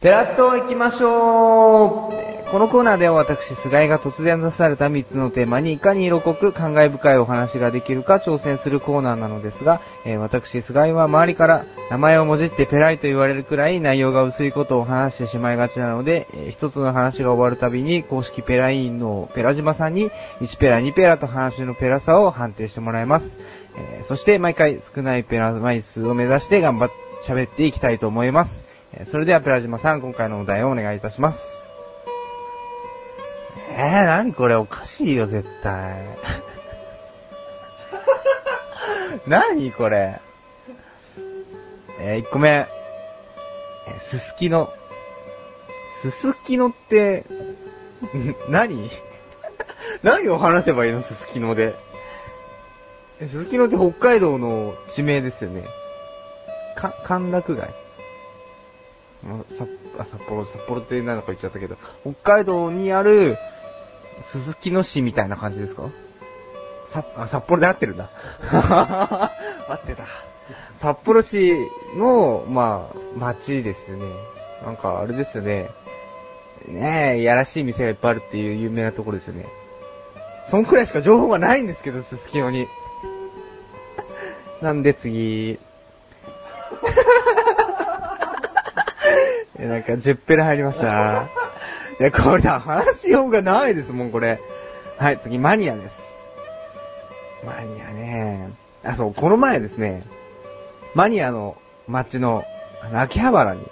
ペラッと行きましょうこのコーナーでは私、菅井が突然出された3つのテーマにいかに色濃く感慨深いお話ができるか挑戦するコーナーなのですが、えー、私、菅井は周りから名前をもじってペライと言われるくらい内容が薄いことを話してしまいがちなので、えー、一つの話が終わるたびに公式ペラインのペラ島さんに1ペラ2ペラと話のペラさを判定してもらいます。えー、そして毎回少ないペラ枚数を目指して頑張って喋っていきたいと思います。それではペラ島さん、今回のお題をお願いいたします。えー、なにこれおかしいよ、絶対。なにこれ。えー、1個目。えー、すすきの。すすきのって、何？何を話せばいいのすすきので？すすきのって北海道の地名ですよね。か、歓楽街さあ、札幌、札幌って何のか言っちゃったけど、北海道にある、鈴木野市みたいな感じですか？さ、あ、札幌で合ってるんだ。合ってた。札幌市の、まあ、街ですよね。なんか、あれですよね。ねえ、いやらしい店がいっぱいあるっていう有名なところですよね。そんくらいしか情報がないんですけど、すすきのに。なんで次、なんか10ペラ入りました。いや、これだ、話しようがないですもん、これ。はい、次、マニアです。マニアね。あ、そう、この前ですね、マニアの街の、あの秋葉原に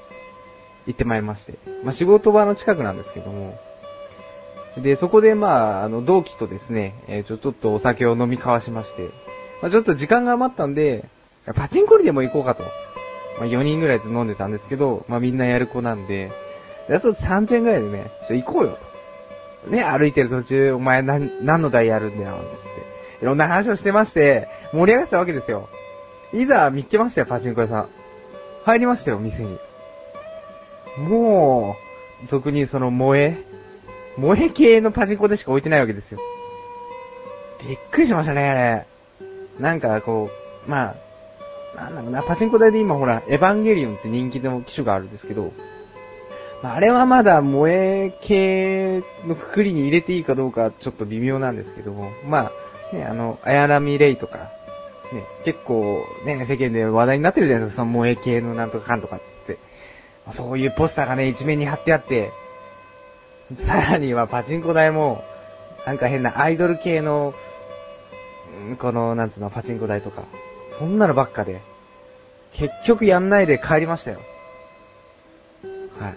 行ってまいりまして。まあ、仕事場の近くなんですけども。で、そこで、まあ、あの、同期とですね、えー、ちょ、ちょっとお酒を飲み交わしまして、まあ、ちょっと時間が余ったんで、パチンコリでも行こうかと。まあ、4人ぐらいで飲んでたんですけど、まあ、みんなやる子なんで、やつ3000ぐらいでね、ちょ、行こうよと。ね、歩いてる途中、お前何、何の台やるんだよ、つって。いろんな話をしてまして、盛り上がってたわけですよ。いざ見つけましたよ、パチンコ屋さん。入りましたよ、店に。もう、俗にその萌え、萌え系のパチンコでしか置いてないわけですよ。びっくりしましたね、あれ。なんかこう、まあ、なんだろうな、パチンコ台で今ほら、エヴァンゲリオンって人気の機種があるんですけど、まあ、あれはまだ萌え系のくくりに入れていいかどうかちょっと微妙なんですけども、まあ、ね、あの、アヤラミレイとか、ね、結構ね、世間で話題になってるじゃないですか、その萌え系のなんとかかんとかって。そういうポスターがね、一面に貼ってあって、さらにはパチンコ台も、なんか変なアイドル系の、この、なんつうの、パチンコ台とか、そんなのばっかで、結局やんないで帰りましたよ。はい。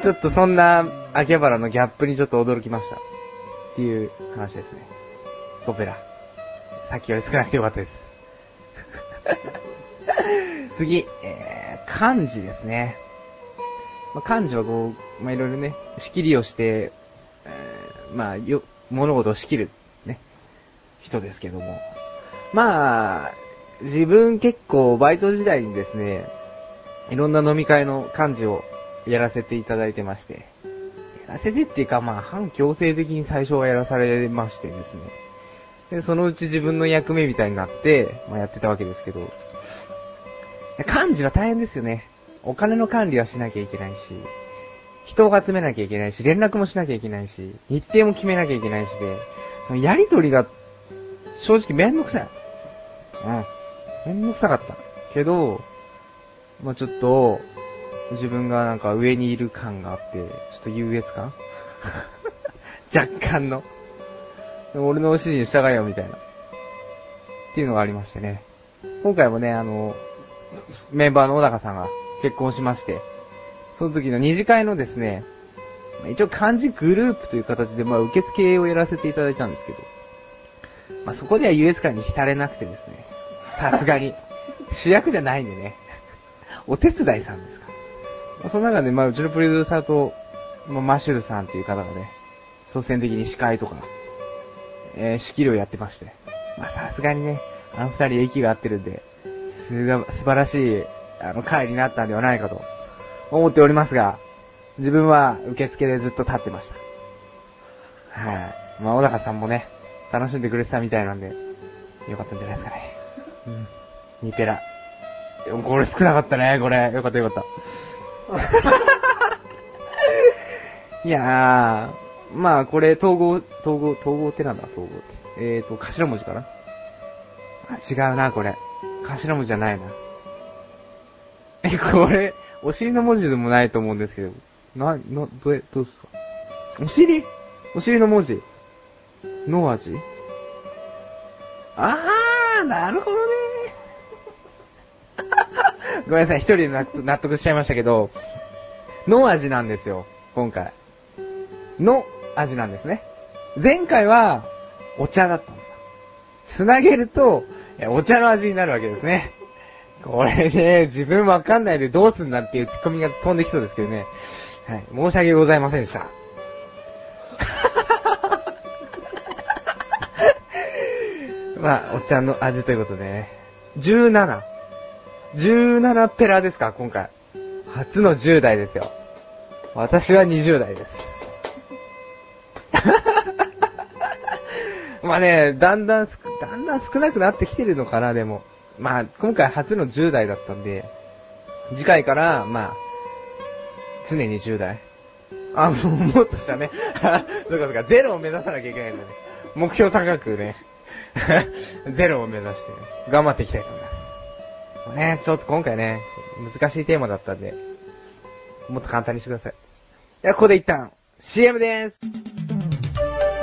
ちょっとそんな、秋葉原のギャップにちょっと驚きました。っていう話ですね。オペラ。さっきより少なくてよかったです。次、えー、漢字ですね。まあ、漢字はこう、まあ、いろいろね、仕切りをして、えー、まあ、よ、物事を仕切る人ですけども。まあ、自分結構バイト時代にですね、いろんな飲み会の幹事をやらせていただいてまして、やらせてっていうかまあ反強制的に最初はやらされましてですね。で、そのうち自分の役目みたいになって、まあやってたわけですけど、幹事は大変ですよね。お金の管理はしなきゃいけないし、人を集めなきゃいけないし、連絡もしなきゃいけないし、日程も決めなきゃいけないしで、そのやりとりが正直めんどくさい。うん。めんどくさかった。けど、まあちょっと、自分がなんか上にいる感があって、ちょっと優越感？若干の。俺の指示に従えよ、みたいな。っていうのがありましてね。今回もね、あの、メンバーの小高さんが結婚しまして、その時の二次会のですね、一応漢字グループという形で、まあ受付をやらせていただいたんですけど、まあ、そこでは優越感に浸れなくてですね、さすがに。主役じゃないんでね。お手伝いさんですか。まあ、その中で、まあ、うちのプロデューサーと、まあ、マシュルさんっていう方がね、率先的に司会とか、えー、仕切りをやってまして。まあ、さすがにね、あの二人息が合ってるんで、すが、素晴らしい、あの、会になったんではないかと、思っておりますが、自分は受付でずっと立ってました。はい。まあ、小高さんもね、楽しんでくれてたみたいなんで、よかったんじゃないですかね。うん。ニペラ。でもこれ少なかったね、これ。よかったよかった。いやー、まあこれ統合、統合、統合ってなんだ？統合って。えーと、頭文字かな？あ、違うな、これ。頭文字じゃないな。え、これ、お尻の文字でもないと思うんですけど。な、な、どう、どうすかお尻？お尻の文字。の味？あー、なるほどね。ごめんなさい、一人で納得しちゃいましたけど、の味なんですよ、今回。の味なんですね。前回は、お茶だったんですよ。つなげると、お茶の味になるわけですね。これね、自分わかんないでどうすんだっていうツッコミが飛んできそうですけどね。はい。申し訳ございませんでした。まあ、お茶の味ということでね。17。17ペラですか、今回。初の10代ですよ。私は20代です。まあね、だんだんす、だんだん少なくなってきてるのかな、でも。まあ、今回初の10代だったんで、次回から、まあ、常に10代。あ、もう、もっとしたね。そうかそうか、ゼロを目指さなきゃいけないんだね。目標高くね、ゼロを目指して、頑張っていきたいと思います。ね、ちょっと今回ね、難しいテーマだったんで、もっと簡単にしてください。では、ここで一旦、CM でーす。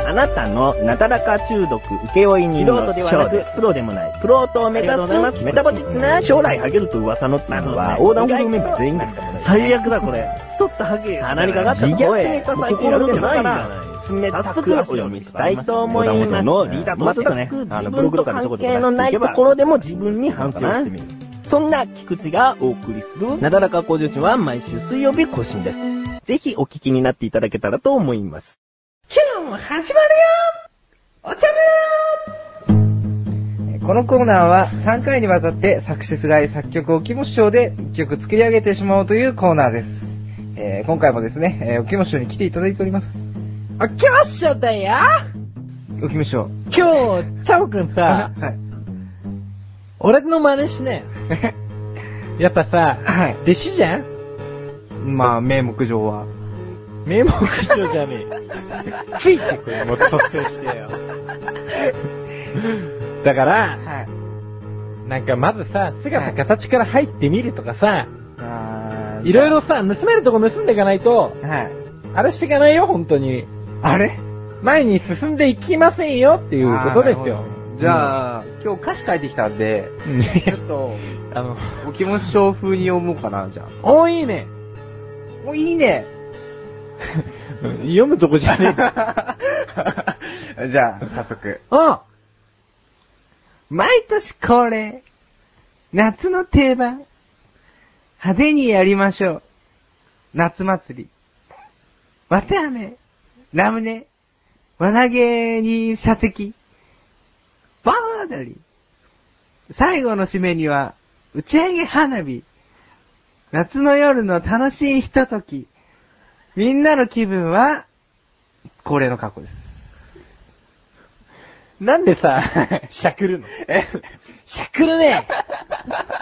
あなたのなだらか中毒請負人の素人ではなくプロでもない、プロと目指すすメタボチックな将来ハゲると噂のってのは横断歩道メンバー全員ですからね。最悪だこれ。太ったハゲ。鼻にかかった自虐ネタ最近やるんから、冷たくお読みしたいと思います。のリーダーとしてね、あのブログとかでちょこちょこ関係のないところでも自分に反省をしてみる。そんな菊池がお送りするなだらか向上心は毎週水曜日更新です。ぜひお聞きになっていただけたらと思います。今日も始まるよお茶目このコーナーは3回にわたって作詞すがい作曲おきも師匠で1曲作り上げてしまおうというコーナーです。えー今回もですね、えーおきも師匠に来ていただいております。あ、きましょだよおきも師匠。今日、チャオくんさ、はい。俺の真似しね。やっぱさ、はい。弟子じゃん？まあ、名目上は。名目上じゃねえ。フィってこれもっと特定してよ。だから、はい。なんかまずさ、姿形から入ってみるとかさ、いろいろさ、盗めるとこ盗んでいかないと、はい。あれしていかないよ、本当に。あれ？前に進んでいきませんよっていうことですよ。じゃあ、今日歌詞書いてきたんで、ちょっと、あの、お気持ち小風に読もうかな、じゃあ。おいいね。もういいね。読むとこじゃねえ。じゃあ、早速。あ毎年恒例、夏の定番、派手にやりましょう。夏祭り。綿あめ、ラムネ、輪投げに射的、盆踊り。最後の締めには、打ち上げ花火。夏の夜の楽しいひととき。みんなの気分は、恒例の格好です。なんでさ、しゃくるの？えしゃくるね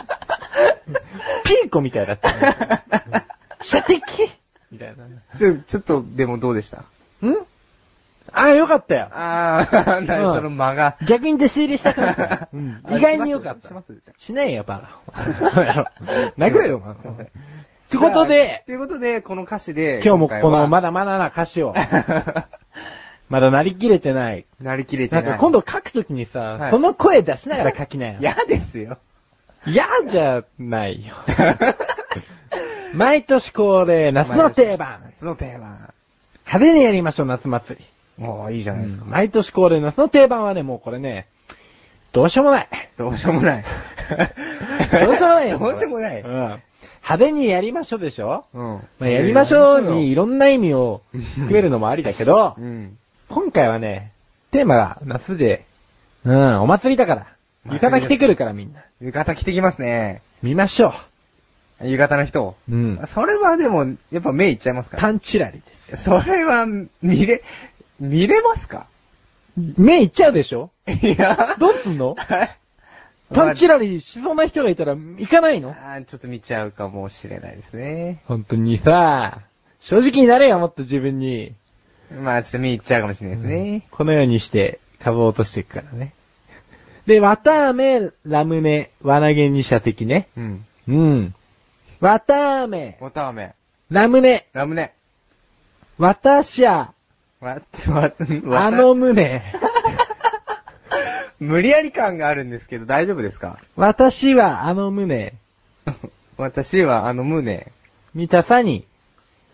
ピンコみたいだったね。射的みたいな。ちょ、ちょっと、でもどうでした？ん？ああ、よかったよ。あー、なにうんその間が。逆に弟子入りしたか った。うん意外によかったし。しないよ、バカ。殴れよ、お前ってことで、ということで、この歌詞で、今日もこのまだ、だまだな歌詞を、まだなりきれてない。なりきれてない。なんか今度書くときにさ、はいその声出しながら書きなよ。嫌ですよ。嫌じゃないよ。毎年恒例、夏の定番。夏の定番。派手にやりましょう、夏祭り。もういいじゃないですか。毎年恒例、夏の定番はね、もうこれね、どうしようもない。どうしようもない。どうしようもないよ。どうしようもないうん。派手にやりましょうでしょ？うん。まあ、やりましょうにいろんな意味を含めるのもありだけどう、ん。今回はね、テーマが夏で、うん、お祭りだから。浴衣着てくるからみんな。浴衣着てきますね。見ましょ浴衣の人。う。うん。それはでも、やっぱ目いっちゃいますか？ら。パンチラリでそれは、見れ、見れますか？す。目いっちゃうでしょ？いや、どうすんの？パンチラリーしそうな人がいたら行かないの？あーちょっと見ちゃうかもしれないですね。本当にさ、正直になれよ、もっと自分に。まあちょっと見入っちゃうかもしれないですね。このようにして株を落としていくからね。で、綿飴、ラムネ、輪投げ二射的ね。うん。うん。綿飴、おため。ラムネ、ラムネ。綿シャ、わ、わ、わあの胸、無理やり感があるんですけど大丈夫ですか？私はあの胸、私はあの胸、見たさに、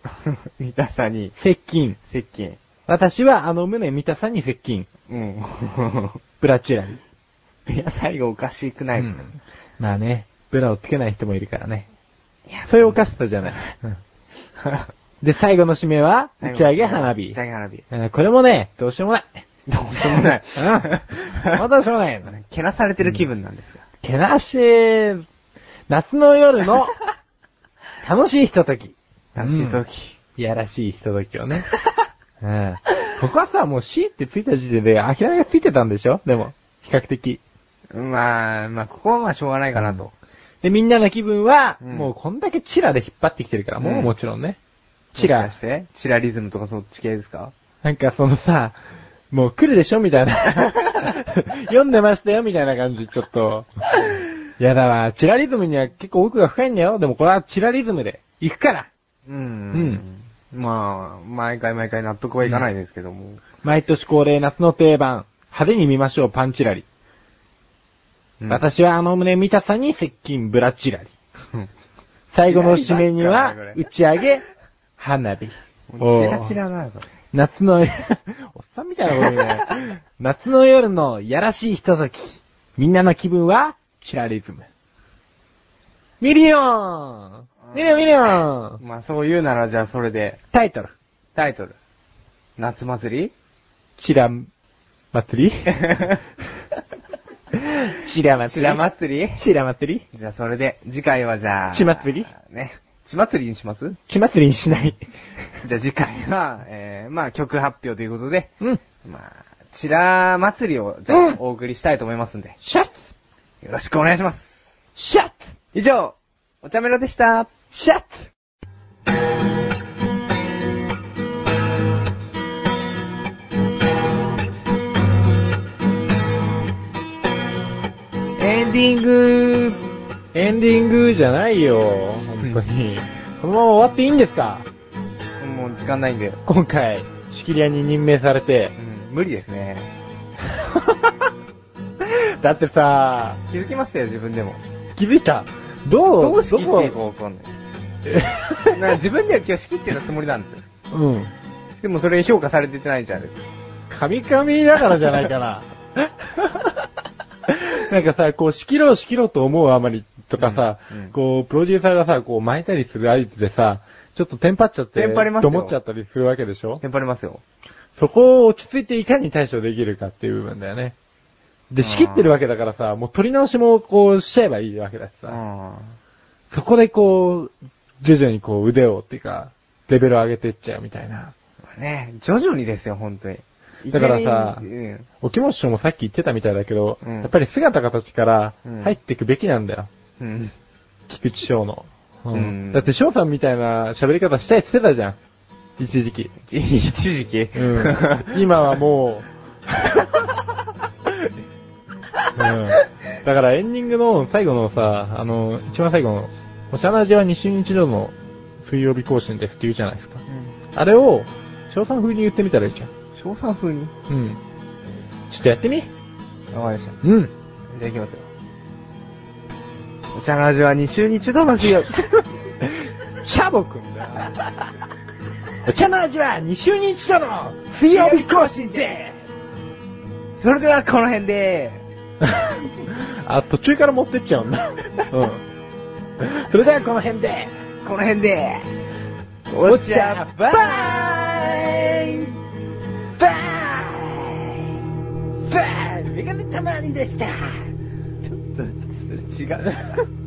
見たさに、接近。接近。私はあの胸見たさに接近。うん。ブラチュラリ。いや、最後おかしくないですか、まあね、ブラをつけない人もいるからね。そういうおかしさじゃない。うんで、最後の締めは、打ち上げ花火打ち。上げ花火。えーこれもね、どうしようもない。どうしようもない。うん。まだしょうがないよ。けなされてる気分なんですが。けなし、夏の夜の楽しいひととき。楽しい時。いやらしいひとときをね。うん。ここはさ、もう C ってついた時点で諦めがついてたんでしょ？でも、比較的。まあ、まあ、ここはまあしょうがないかなと。で、みんなの気分は、うんもうこんだけチラで引っ張ってきてるから、もううんもちろんね。チラもしか。してチラリズムとかそっち系ですか？なんかそのさ、もう来るでしょみたいな。読んでましたよみたいな感じ、ちょっと。やだわ。チラリズムには結構奥が深いんだよ。でもこれはチラリズムで行くから。うん。まあ、毎回毎回納得はいかないですけども。毎年恒例夏の定番。派手に見ましょう、パンチラリ。うん私はあの胸見たさに接近ブラチラリ。うん最後の締めにはチラリばっか、打ち上げ、花火。チラチラな、これ。夏の、おっさんみたいなこと言うね。夏の夜のやらしいひととき。みんなの気分は、チラリズム。ミリオンミリオンミリオンまあ、そう言うならじゃあそれで、タイトル。タイトル。夏祭り？チラ、祭り？チラ祭り？チラ祭り？チラ祭り？じゃあそれで、次回はじゃあ。血祭り？ね。血祭りにします？血祭りにしない。じゃあ次回は、えー、まあ曲発表ということで、うん。まあ、チラ祭りを、じゃうんあお送りしたいと思いますんで、シャッツよろしくお願いします。シャッツ以上、お茶メロでした。シャッツエンディングエンディングじゃないよ。本当に。このまま終わっていいんですか？もう時間ないんで、今回、仕切り屋に任命されてう。ん、無理ですね。だってさ、気づきましたよ、自分でも。気づいた？どうどう仕切っていいかかんない。な自分では今日仕切ってたつもりなんですよ。こうん。でもそれ評価されてないじゃないですか。カミカミだからじゃないかな。なんかさ、こう、仕切ろう仕切ろうと思うあまりとかさ、うんうんこう、プロデューサーがさ、こう巻いたりする合図でさ、ちょっとテンパっちゃって、テンパりますよと思っちゃったりするわけでしょ？テンパりますよ。そこを落ち着いていかに対処できるかっていう部分だよね。で、仕切ってるわけだからさ、もう取り直しもこうしちゃえばいいわけだしさ、あそこでこう、徐々にこう腕をっていうか、レベルを上げていっちゃうみたいな。あ。ね徐々にですよ、本当に。だからさうん。お気持ちもさっき言ってたみたいだけど、うんやっぱり姿形からうん入っていくべきなんだよ。うん。菊池翔の。うんうんだって翔さんみたいな喋り方したいって言ってたじゃん。一時期。一時期？うん。今はもう、うん。だからエンディングの最後のさ、あの、一番最後の、お茶の味は2週に一度の水曜日更新ですって言うじゃないですか。あれを、翔さん風に言ってみたらいいじゃん。翔さん風に？うん。ちょっとやってみわかりました。うん。じゃあ行きますよ。お茶の味は2週に一度の水曜日。チャボくんだよ。お茶の味は2週に一度の水曜日更新で。それではこの辺で、あ、途中から持ってっちゃうんだ。うん。それではこの辺で、この辺で、お茶バイ。バイ。バイ。バイ。メガネたまにでしたちょっと、違う。